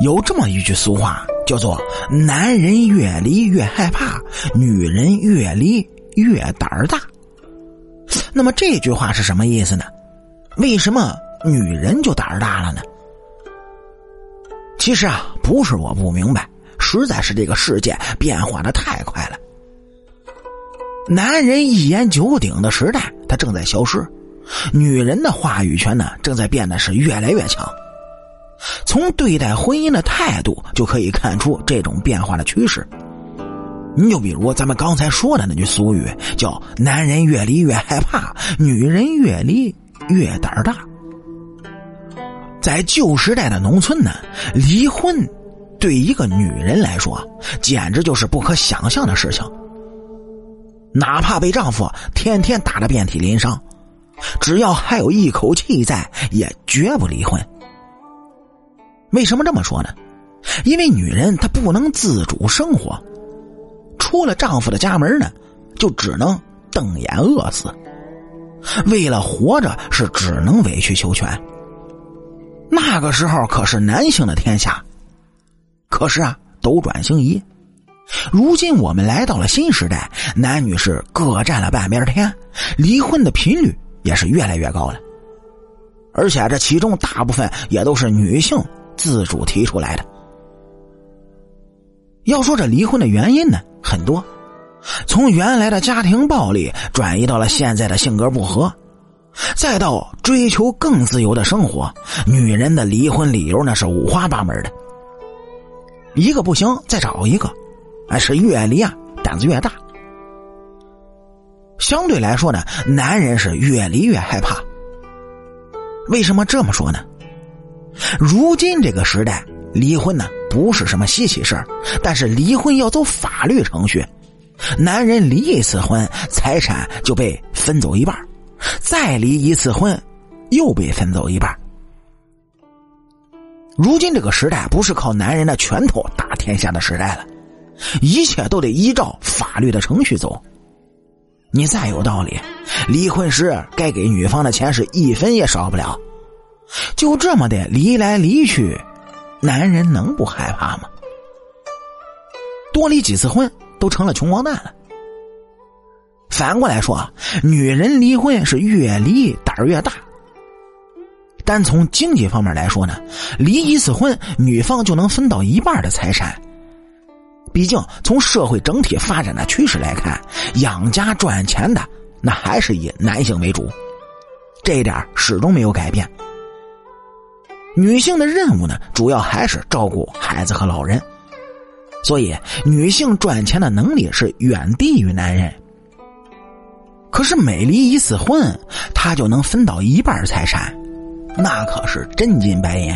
有这么一句俗话，叫做“男人越离越害怕，女人越离越胆儿大”。那么这句话是什么意思呢？为什么女人就胆儿大了呢？其实啊，不是我不明白，实在是这个世界变化的太快了。男人一言九鼎的时代，它正在消失；女人的话语权呢，正在变得是越来越强。从对待婚姻的态度就可以看出这种变化的趋势。你就比如咱们刚才说的那句俗语，叫“男人越离越害怕，女人越离越胆大”。在旧时代的农村呢，离婚对一个女人来说，简直就是不可想象的事情。哪怕被丈夫天天打得遍体鳞伤，只要还有一口气在，也绝不离婚。为什么这么说呢？因为女人她不能自主生活，出了丈夫的家门呢，就只能瞪眼饿死。为了活着，是只能委曲求全。那个时候可是男性的天下。可是啊，斗转星移，如今我们来到了新时代，男女是各占了半边天，离婚的频率也是越来越高了。而且这其中大部分也都是女性。自主提出来的。要说这离婚的原因呢，很多，从原来的家庭暴力转移到了现在的性格不合，再到追求更自由的生活，女人的离婚理由那是五花八门的。一个不行，再找一个，哎，是越离啊胆子越大。相对来说呢，男人是越离越害怕。为什么这么说呢？如今这个时代，离婚呢不是什么稀奇事，但是离婚要走法律程序。男人离一次婚，财产就被分走一半；再离一次婚，又被分走一半。如今这个时代不是靠男人的拳头打天下的时代了，一切都得依照法律的程序走。你再有道理，离婚时该给女方的钱是一分也少不了。就这么的离来离去，男人能不害怕吗？多离几次婚都成了穷光蛋了。反过来说啊，女人离婚是越离胆儿越大。单从经济方面来说呢，离一次婚，女方就能分到一半的财产。毕竟从社会整体发展的趋势来看，养家赚钱的那还是以男性为主，这一点始终没有改变。女性的任务呢，主要还是照顾孩子和老人，所以女性赚钱的能力是远低于男人。可是每离一次婚，她就能分到一半财产，那可是真金白银，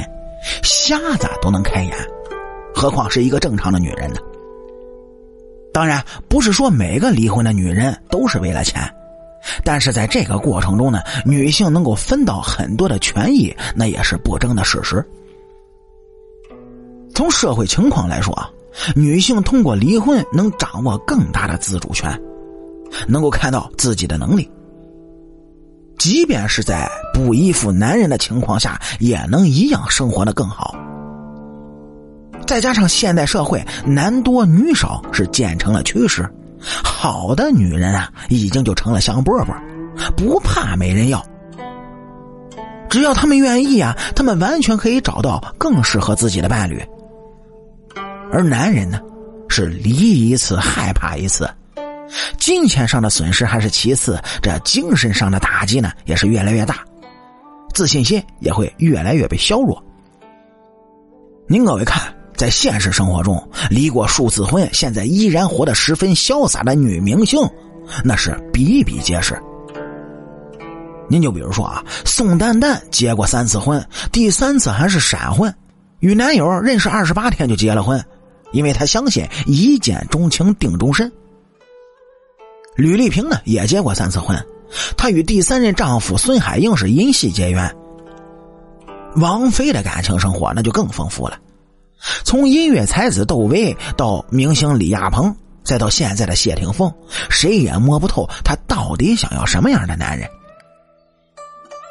瞎子都能开眼，何况是一个正常的女人呢？当然，不是说每个离婚的女人都是为了钱。但是在这个过程中呢，女性能够分到很多的权益，那也是不争的事实。从社会情况来说啊，女性通过离婚能掌握更大的自主权，能够看到自己的能力，即便是在不依附男人的情况下，也能一样生活的更好。再加上现代社会男多女少是渐成了趋势。好的女人啊，已经就成了香饽饽，不怕没人要。只要他们愿意啊，他们完全可以找到更适合自己的伴侣。而男人呢，是离一次害怕一次，金钱上的损失还是其次，这精神上的打击呢，也是越来越大，自信心也会越来越被削弱。您各位看。在现实生活中，离过数次婚，现在依然活得十分潇洒的女明星，那是比比皆是。您就比如说啊，宋丹丹结过三次婚，第三次还是闪婚，与男友认识二十八天就结了婚，因为她相信一见钟情定终身。吕丽萍呢也结过三次婚，她与第三任丈夫孙海英是因戏结缘。王菲的感情生活那就更丰富了。从音乐才子窦唯到明星李亚鹏，再到现在的谢霆锋，谁也摸不透他到底想要什么样的男人。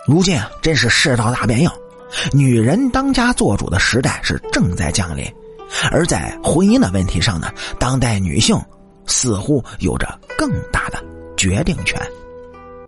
如今啊，真是世道大变样，女人当家做主的时代是正在降临，而在婚姻的问题上呢，当代女性似乎有着更大的决定权。